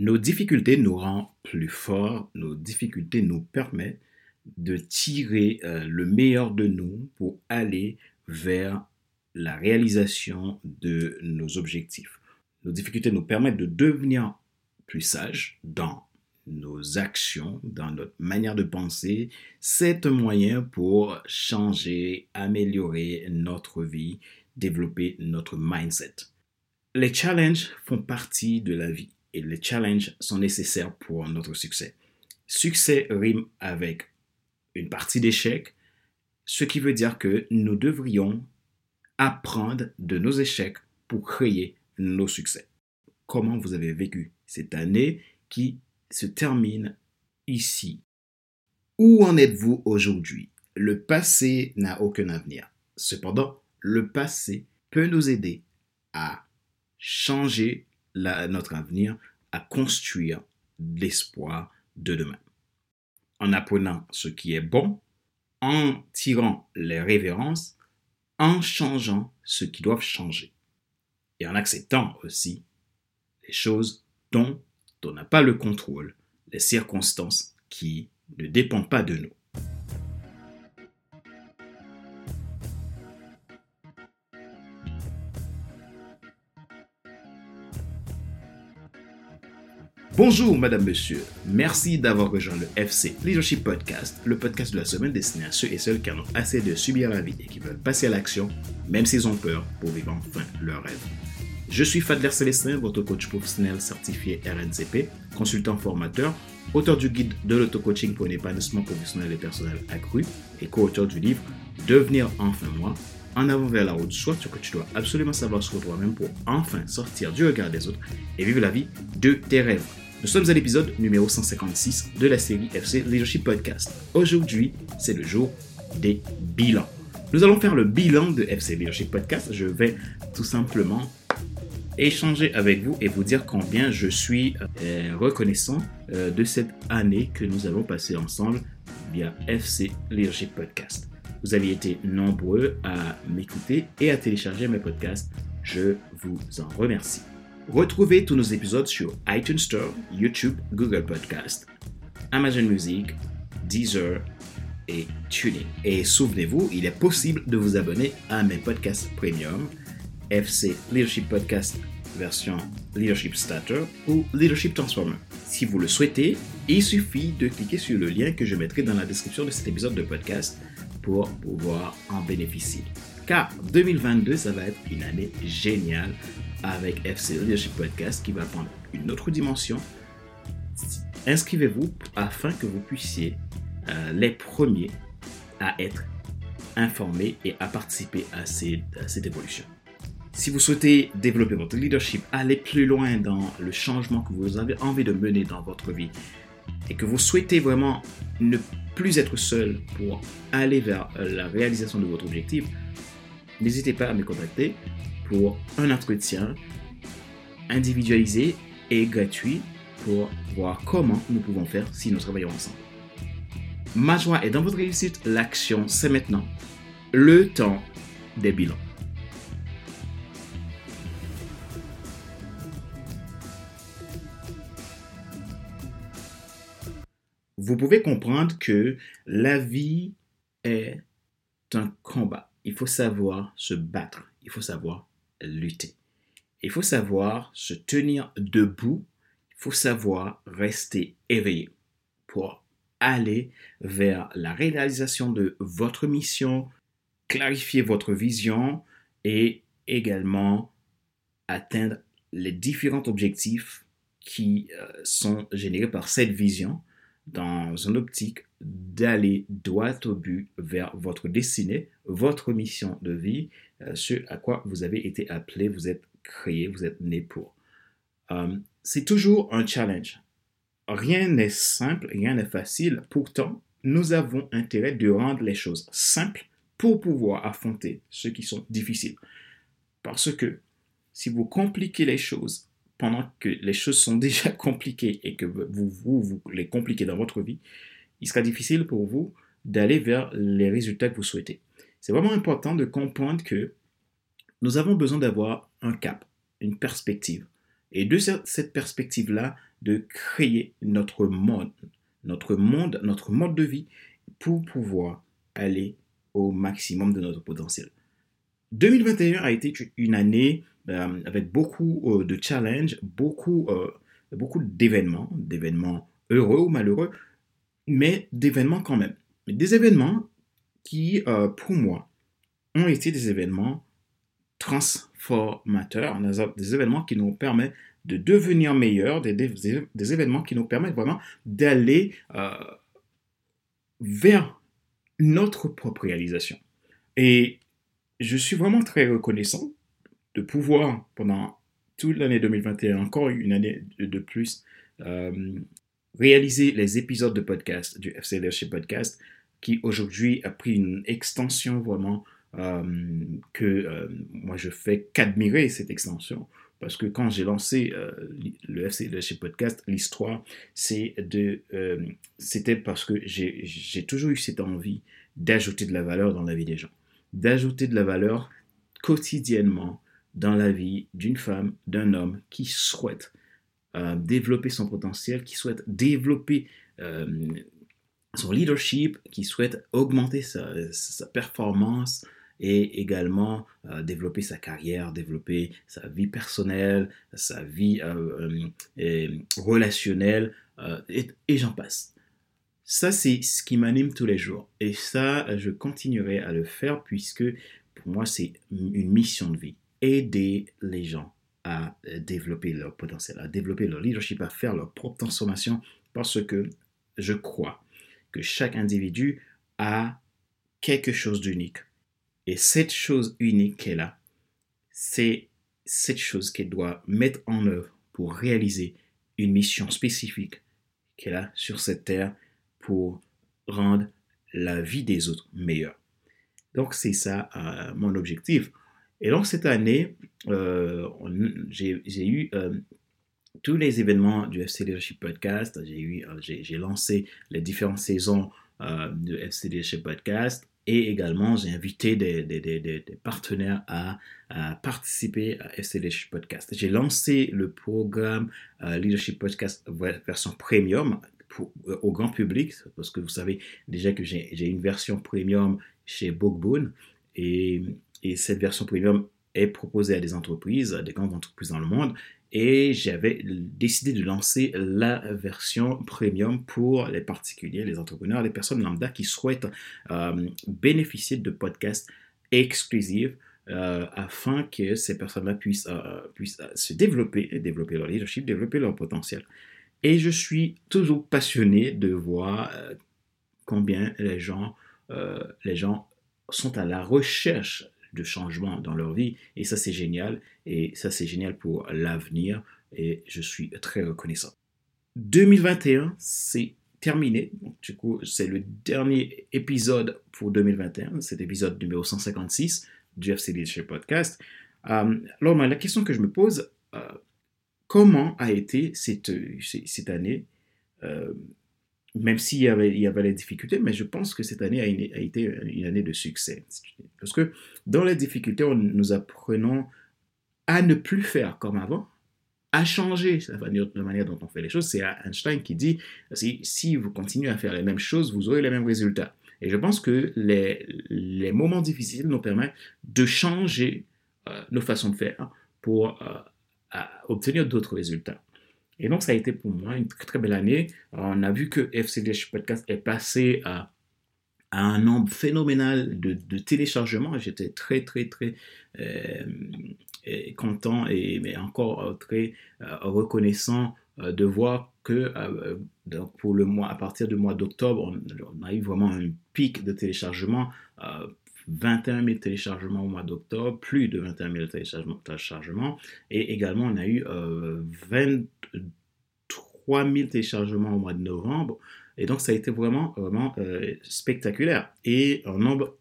Nos difficultés nous rendent plus forts, nos difficultés nous permettent de tirer euh, le meilleur de nous pour aller vers la réalisation de nos objectifs. Nos difficultés nous permettent de devenir plus sages dans nos actions, dans notre manière de penser. C'est un moyen pour changer, améliorer notre vie, développer notre mindset. Les challenges font partie de la vie et les challenges sont nécessaires pour notre succès. Succès rime avec une partie d'échec, ce qui veut dire que nous devrions apprendre de nos échecs pour créer nos succès. Comment vous avez vécu cette année qui se termine ici? Où en êtes-vous aujourd'hui? Le passé n'a aucun avenir. Cependant, le passé peut nous aider à changer notre avenir, à construire l'espoir de demain en apprenant ce qui est bon, en tirant les révérences, en changeant ce qui doivent changer et en acceptant aussi les choses dont on n'a pas le contrôle, les circonstances qui ne dépendent pas de nous. Bonjour Madame, Monsieur. Merci d'avoir rejoint le FC Leadership Podcast, le podcast de la semaine destiné à ceux et celles qui en ont assez de subir la vie et qui veulent passer à l'action, même s'ils ont peur, pour vivre enfin leur rêve. Je suis Fadler Célestin, votre coach professionnel certifié RNCP, consultant formateur, auteur du guide de l'auto-coaching pour un épanouissement professionnel et personnel accru et co-auteur du livre Devenir enfin moi, en avant vers la route soit ce que tu dois absolument savoir sur toi-même pour enfin sortir du regard des autres et vivre la vie de tes rêves. Nous sommes à l'épisode numéro 156 de la série FC Leadership Podcast. Aujourd'hui, c'est le jour des bilans. Nous allons faire le bilan de FC Leadership Podcast. Je vais tout simplement échanger avec vous et vous dire combien je suis euh, reconnaissant euh, de cette année que nous avons passée ensemble via FC Leadership Podcast. Vous avez été nombreux à m'écouter et à télécharger mes podcasts. Je vous en remercie. Retrouvez tous nos épisodes sur iTunes Store, YouTube, Google Podcast, Amazon Music, Deezer et TuneIn. Et souvenez-vous, il est possible de vous abonner à mes podcasts premium, FC Leadership Podcast version Leadership Starter ou Leadership Transformer. Si vous le souhaitez, il suffit de cliquer sur le lien que je mettrai dans la description de cet épisode de podcast pour pouvoir en bénéficier. Car 2022, ça va être une année géniale avec FC Leadership Podcast qui va prendre une autre dimension. Inscrivez-vous afin que vous puissiez euh, les premiers à être informés et à participer à, à cette évolution. Si vous souhaitez développer votre leadership, aller plus loin dans le changement que vous avez envie de mener dans votre vie et que vous souhaitez vraiment ne plus être seul pour aller vers la réalisation de votre objectif, n'hésitez pas à me contacter pour un entretien individualisé et gratuit pour voir comment nous pouvons faire si nous travaillons ensemble. Ma joie est dans votre réussite, l'action c'est maintenant, le temps des bilans. Vous pouvez comprendre que la vie est un combat. Il faut savoir se battre, il faut savoir lutter. Il faut savoir se tenir debout, il faut savoir rester éveillé pour aller vers la réalisation de votre mission, clarifier votre vision et également atteindre les différents objectifs qui euh, sont générés par cette vision dans une optique d'aller droit au but vers votre destinée, votre mission de vie, ce à quoi vous avez été appelé, vous êtes créé, vous êtes né pour. Euh, c'est toujours un challenge. Rien n'est simple, rien n'est facile. Pourtant, nous avons intérêt de rendre les choses simples pour pouvoir affronter ceux qui sont difficiles. Parce que si vous compliquez les choses pendant que les choses sont déjà compliquées et que vous, vous, vous les compliquez dans votre vie, il sera difficile pour vous d'aller vers les résultats que vous souhaitez. C'est vraiment important de comprendre que nous avons besoin d'avoir un cap, une perspective. Et de cette perspective-là, de créer notre monde, notre monde, notre mode de vie pour pouvoir aller au maximum de notre potentiel. 2021 a été une année euh, avec beaucoup euh, de challenges, beaucoup, euh, beaucoup d'événements, d'événements heureux ou malheureux, mais d'événements quand même. Des événements qui, pour moi, ont été des événements transformateurs, des événements qui nous permettent de devenir meilleurs, des, événements qui nous permettent vraiment d'aller vers notre propre réalisation. Et je suis vraiment très reconnaissant de pouvoir, pendant toute l'année 2021, encore une année de plus, euh, réaliser les épisodes de podcast du FC Leadership Podcast, qui aujourd'hui a pris une extension vraiment euh, que euh, moi je fais qu'admirer cette extension. Parce que quand j'ai lancé le FC Leadership Podcast, l'histoire, c'est de, c'était parce que j'ai toujours eu cette envie d'ajouter de la valeur dans la vie des gens, d'ajouter de la valeur quotidiennement dans la vie d'une femme, d'un homme qui souhaite euh, développer son potentiel, qui souhaite développer euh, son leadership, qui souhaite augmenter sa, performance et également euh, développer sa carrière, développer sa vie personnelle, sa vie relationnelle, et, j'en passe. Ça, c'est ce qui m'anime tous les jours. Et ça, je continuerai à le faire puisque pour moi, c'est une mission de vie aider les gens à euh, développer leur potentiel, à développer leur leadership, à faire leur propre transformation, parce que je crois que chaque individu a quelque chose d'unique. Et cette chose unique qu'elle a, c'est cette chose qu'elle doit mettre en œuvre pour réaliser une mission spécifique qu'elle a sur cette terre pour rendre la vie des autres meilleure. Donc c'est ça euh, mon objectif. Et donc cette année, euh, j'ai eu euh, tous les événements du FC Leadership Podcast. J'ai euh, lancé les différentes saisons du FC Leadership Podcast et également j'ai invité des, partenaires à, participer à FC Leadership Podcast. J'ai lancé le programme Leadership Podcast version premium pour, au grand public parce que vous savez déjà que j'ai une version premium chez Bookboon et et cette version premium est proposée à des entreprises, à des grandes entreprises dans le monde. Et j'avais décidé de lancer la version premium pour les particuliers, les entrepreneurs, les personnes lambda qui souhaitent euh, bénéficier de podcasts exclusifs euh, afin que ces personnes-là puissent, euh, puissent se développer, développer leur leadership, développer leur potentiel. Et je suis toujours passionné de voir combien les gens, les gens sont à la recherche de changement dans leur vie. Et ça, c'est génial. Et ça, c'est génial pour l'avenir. Et je suis très reconnaissant. 2021, c'est terminé. du coup, c'est le dernier épisode pour 2021. C'est l'épisode numéro 156 du FC Leadership Podcast. Euh, alors, la question que je me pose, euh, comment a été cette, cette année euh, même s'il y avait, il y avait les difficultés, mais je pense que cette année a, été une année de succès. Parce que dans les difficultés, nous apprenons à ne plus faire comme avant, à changer la manière, dont on fait les choses. C'est Einstein qui dit, si, vous continuez à faire les mêmes choses, vous aurez les mêmes résultats. Et je pense que les, les moments difficiles nous permettent de changer euh, nos façons de faire pour euh, obtenir d'autres résultats. Et donc, ça a été pour moi une très, belle année. On a vu que FCDH Podcast est passé à, un nombre phénoménal de, téléchargements. J'étais très, très, très euh, content et mais encore euh, très euh, reconnaissant de voir que pour le mois, à partir du mois d'octobre, on, a eu vraiment un pic de téléchargements. 21 000 téléchargements au mois d'octobre, plus de 21 000 téléchargements, et également on a eu 23 000 téléchargements au mois de novembre, et donc ça a été vraiment, vraiment euh, spectaculaire, et un nombre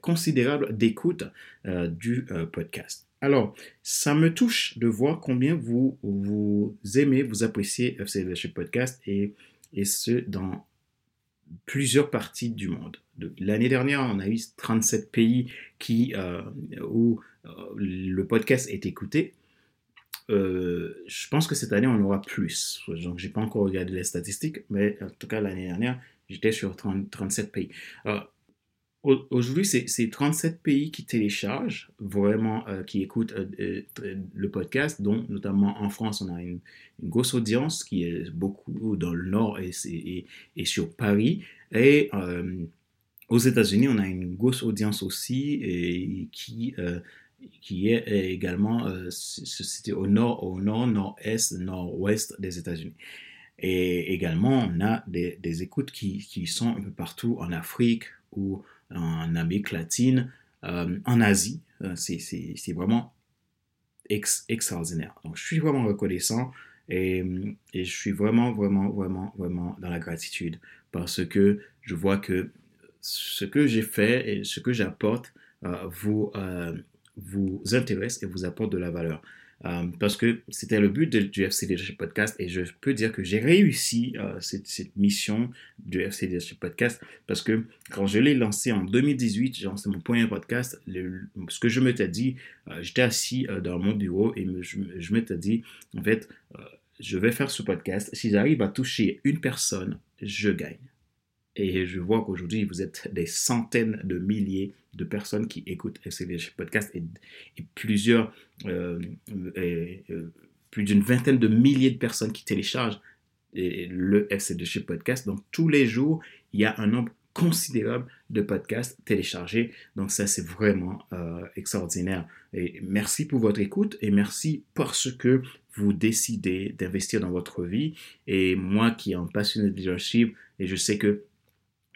considérable d'écoutes euh, du euh, podcast. Alors, ça me touche de voir combien vous, vous aimez, vous appréciez FC Podcast et, et ce, dans plusieurs parties du monde. L'année dernière, on a eu 37 pays qui, euh, où euh, le podcast est écouté. je pense que cette année, on aura plus. Donc, je n'ai pas encore regardé les statistiques, mais en tout cas, l'année dernière, j'étais sur 37 pays. Aujourd'hui, c'est 37 pays qui téléchargent, vraiment, euh, qui écoutent euh, euh, le podcast, dont notamment en France, on a une, grosse audience qui est beaucoup dans le nord et, sur Paris. Et aux États-Unis, on a une grosse audience aussi et qui, est également c'était au nord, au nord, nord-est, nord-ouest des États-Unis. Et également, on a des, des écoutes qui, qui, sont un peu partout en Afrique ou en Amérique latine, euh, en Asie. Euh, c'est vraiment extraordinaire. Donc, je suis vraiment reconnaissant et, et, je suis vraiment, vraiment, vraiment, vraiment dans la gratitude parce que je vois que ce que j'ai fait et ce que j'apporte euh, vous, vous intéresse et vous apporte de la valeur. Euh, parce que c'était le but du FC Leadership Podcast et je peux dire que j'ai réussi euh, cette, mission du FC Leadership Podcast parce que quand je l'ai lancé en 2018, j'ai lancé mon premier podcast, ce que je me t'ai dit, euh, j'étais assis dans mon bureau et je, je me t'ai dit, en fait, je vais faire ce podcast. Si j'arrive à toucher une personne, je gagne. Et je vois qu'aujourd'hui, vous êtes des centaines de milliers de personnes qui écoutent FCDG Podcast et, plusieurs, euh, euh, plus d'une vingtaine de milliers de personnes qui téléchargent le FCDG Podcast. Donc, tous les jours, il y a un nombre considérable de podcasts téléchargés. Donc, ça, c'est vraiment euh, extraordinaire. Et merci pour votre écoute et merci parce que vous décidez d'investir dans votre vie. Et moi qui suis un passionné de leadership, et je sais que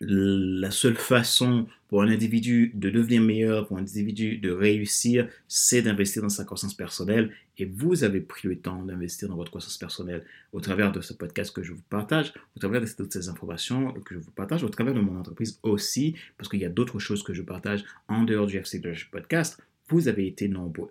la seule façon pour un individu de devenir meilleur, pour un individu de réussir, c'est d'investir dans sa croissance personnelle. Et vous avez pris le temps d'investir dans votre croissance personnelle au travers de ce podcast que je vous partage, au travers de toutes ces informations que je vous partage, au travers de mon entreprise aussi, parce qu'il y a d'autres choses que je partage en dehors du FC Podcast. Vous avez été nombreux.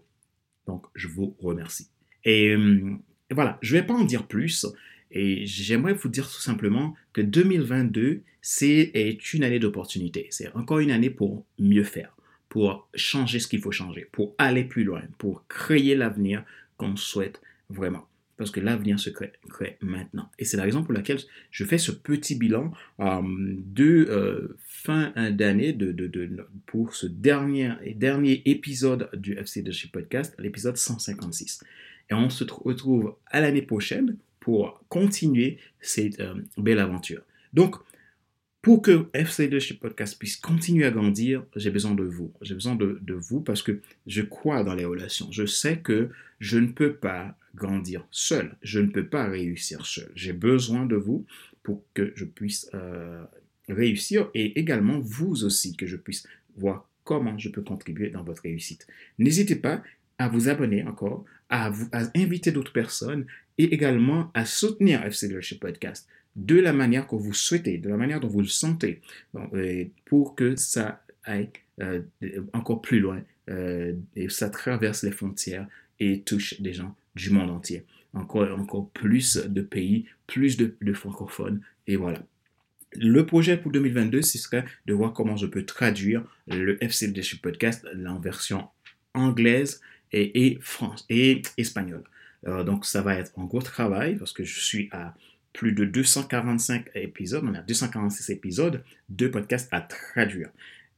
Donc, je vous remercie. Et, euh, voilà, je ne vais pas en dire plus. Et j'aimerais vous dire tout simplement que 2022, c'est une année d'opportunité. C'est encore une année pour mieux faire, pour changer ce qu'il faut changer, pour aller plus loin, pour créer l'avenir qu'on souhaite vraiment. Parce que l'avenir se crée, maintenant. Et c'est la raison pour laquelle je fais ce petit bilan euh, de euh, fin d'année de, pour ce dernier, dernier épisode du FC Podcast, l'épisode 156. Et on se retrouve à l'année prochaine pour continuer cette euh, belle aventure. Donc, pour que FC Leadership Podcast puisse continuer à grandir, j'ai besoin de vous. J'ai besoin de, vous parce que je crois dans les relations. Je sais que je ne peux pas grandir seul. Je ne peux pas réussir seul. J'ai besoin de vous pour que je puisse euh, réussir et également vous aussi, que je puisse voir comment je peux contribuer dans votre réussite. N'hésitez pas à vous abonner encore, à, vous, à inviter d'autres personnes et également à soutenir FC Leadership Podcast de la manière que vous souhaitez, de la manière dont vous le sentez, pour que ça aille euh, encore plus loin euh, et ça traverse les frontières et touche des gens du monde entier. Encore, encore plus de pays, plus de, francophones, et voilà. Le projet pour 2022, ce serait de voir comment je peux traduire le FC Leadership Podcast en version anglaise et espagnole. Euh, donc ça va être un gros travail parce que je suis à plus de 245 épisodes, on a 246 épisodes de podcasts à traduire.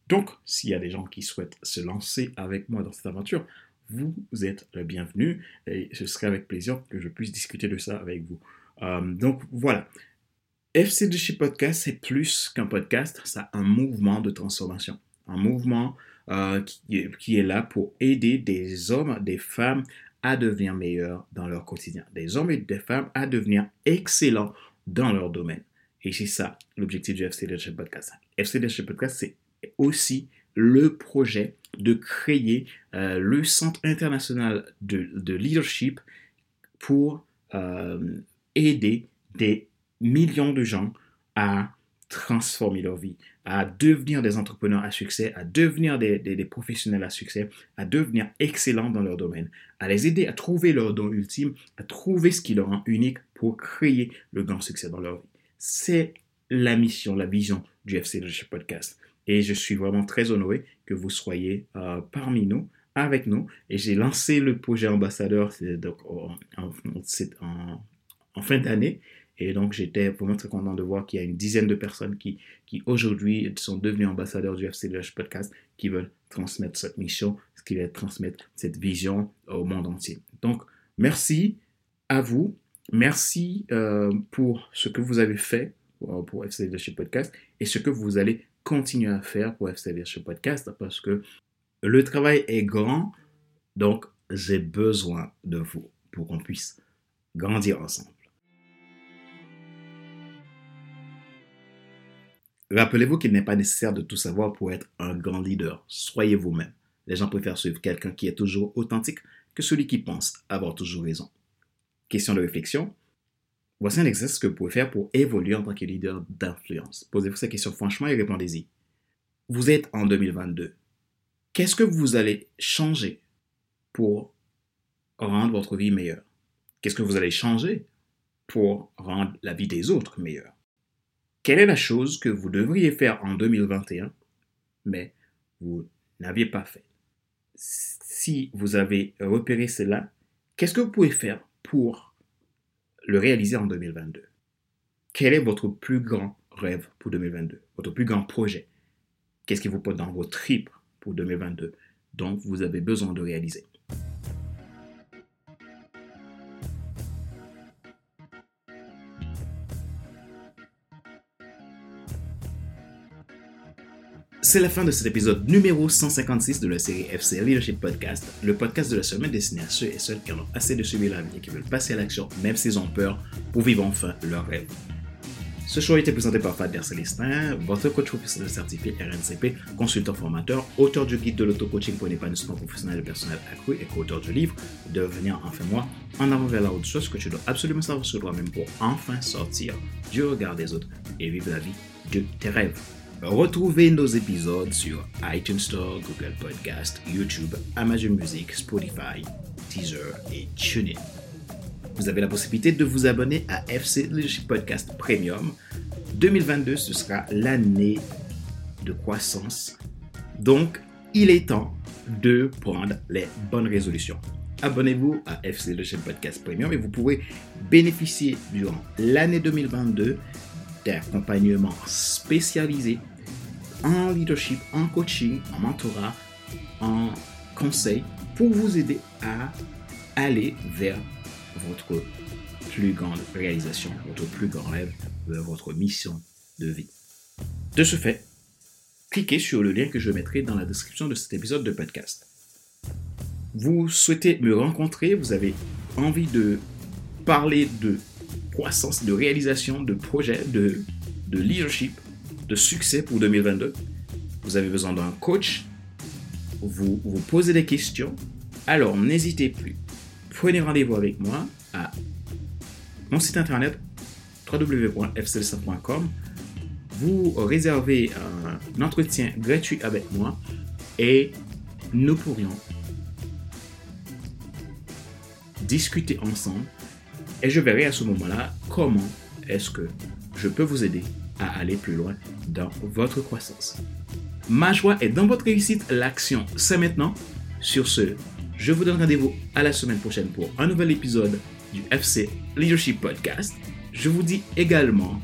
Donc, s'il y a des gens qui souhaitent se lancer avec moi dans cette aventure, vous êtes le bienvenu et ce serait avec plaisir que je puisse discuter de ça avec vous. Euh, donc voilà. FCDC Podcast, c'est plus qu'un podcast, c'est un mouvement de transformation. Un mouvement euh, qui, est là pour aider des hommes, des femmes à devenir meilleurs dans leur quotidien, des hommes et des femmes à devenir excellents dans leur domaine. Et c'est ça l'objectif du FC Leadership Podcast. FC Leadership Podcast, c'est aussi le projet de créer euh, le Centre international de, de leadership pour euh, aider des millions de gens à transformer leur vie, à devenir des entrepreneurs à succès, à devenir des, professionnels à succès, à devenir excellents dans leur domaine, à les aider à trouver leur don ultime, à trouver ce qui leur rend unique pour créer le grand succès dans leur vie. C'est la mission, la vision du FC Leadership Podcast. Et je suis vraiment très honoré que vous soyez euh, parmi nous avec nous et j'ai lancé le projet ambassadeur donc, en, en, fin d'année. Et donc, j'étais vraiment très content de voir qu'il y a une dizaine de personnes qui, qui aujourd'hui sont devenues ambassadeurs du FC Podcast, qui veulent transmettre cette mission, qui veulent transmettre cette vision au monde entier. Donc, merci à vous. Merci euh, pour ce que vous avez fait pour FC Leadership Podcast et ce que vous allez continuer à faire pour FC Podcast parce que le travail est grand, donc j'ai besoin de vous pour qu'on puisse grandir ensemble. Rappelez-vous qu'il n'est pas nécessaire de tout savoir pour être un grand leader. Soyez vous-même. Les gens préfèrent suivre quelqu'un qui est toujours authentique que celui qui pense avoir toujours raison. Question de réflexion. Voici un exercice que vous pouvez faire pour évoluer en tant que leader d'influence. Posez-vous cette question franchement et répondez-y. Vous êtes en 2022. Qu'est-ce que vous allez changer pour rendre votre vie meilleure? Qu'est-ce que vous allez changer pour rendre la vie des autres meilleure? Quelle est la chose que vous devriez faire en 2021, mais vous n'aviez pas fait? Si vous avez repéré cela, qu'est-ce que vous pouvez faire pour le réaliser en 2022? Quel est votre plus grand rêve pour 2022? Votre plus grand projet? Qu'est-ce qui vous porte dans vos tripes pour 2022 dont vous avez besoin de réaliser? C'est la fin de cet épisode numéro 156 de la série FC Leadership Podcast, le podcast de la semaine destiné à ceux et celles qui en ont assez de subir la vie et qui veulent passer à l'action même s'ils ont peur pour vivre enfin leur rêve. Ce show a été présenté par Fadler Célestin, votre coach professionnel certifié RNCP, consultant formateur, auteur du guide de l'auto-coaching pour l'épanouissement professionnel et personnel accru et co-auteur du livre Devenir enfin moi, en avant vers la haute chose que tu dois absolument savoir sur toi-même pour enfin sortir du regard des autres et vivre la vie de tes rêves. Retrouvez nos épisodes sur iTunes Store, Google Podcast, YouTube, Amazon Music, Spotify, Teaser et TuneIn. Vous avez la possibilité de vous abonner à FC Leadership Podcast Premium. 2022, ce sera l'année de croissance. Donc, il est temps de prendre les bonnes résolutions. Abonnez-vous à FC Leadership Podcast Premium et vous pourrez bénéficier durant l'année 2022 d'accompagnement spécialisé en leadership, en coaching, en mentorat, en conseil pour vous aider à aller vers votre plus grande réalisation, votre plus grand rêve, votre mission de vie. De ce fait, cliquez sur le lien que je mettrai dans la description de cet épisode de podcast. Vous souhaitez me rencontrer, vous avez envie de parler de croissance, de réalisation, de projet, de, de leadership, de succès pour 2022. Vous avez besoin d'un coach. Vous vous posez des questions. Alors n'hésitez plus. Prenez rendez-vous avec moi à mon site internet www.fcl100.com. Vous réservez un entretien gratuit avec moi et nous pourrions discuter ensemble et je verrai à ce moment-là comment est-ce que je peux vous aider à aller plus loin dans votre croissance. Ma joie est dans votre réussite. L'action, c'est maintenant. Sur ce, je vous donne rendez-vous à la semaine prochaine pour un nouvel épisode du FC Leadership Podcast. Je vous dis également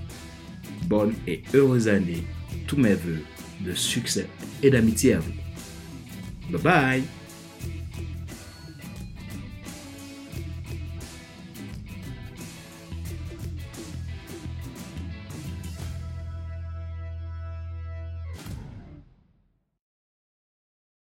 bonne et heureuse année. Tous mes voeux de succès et d'amitié à vous. Bye bye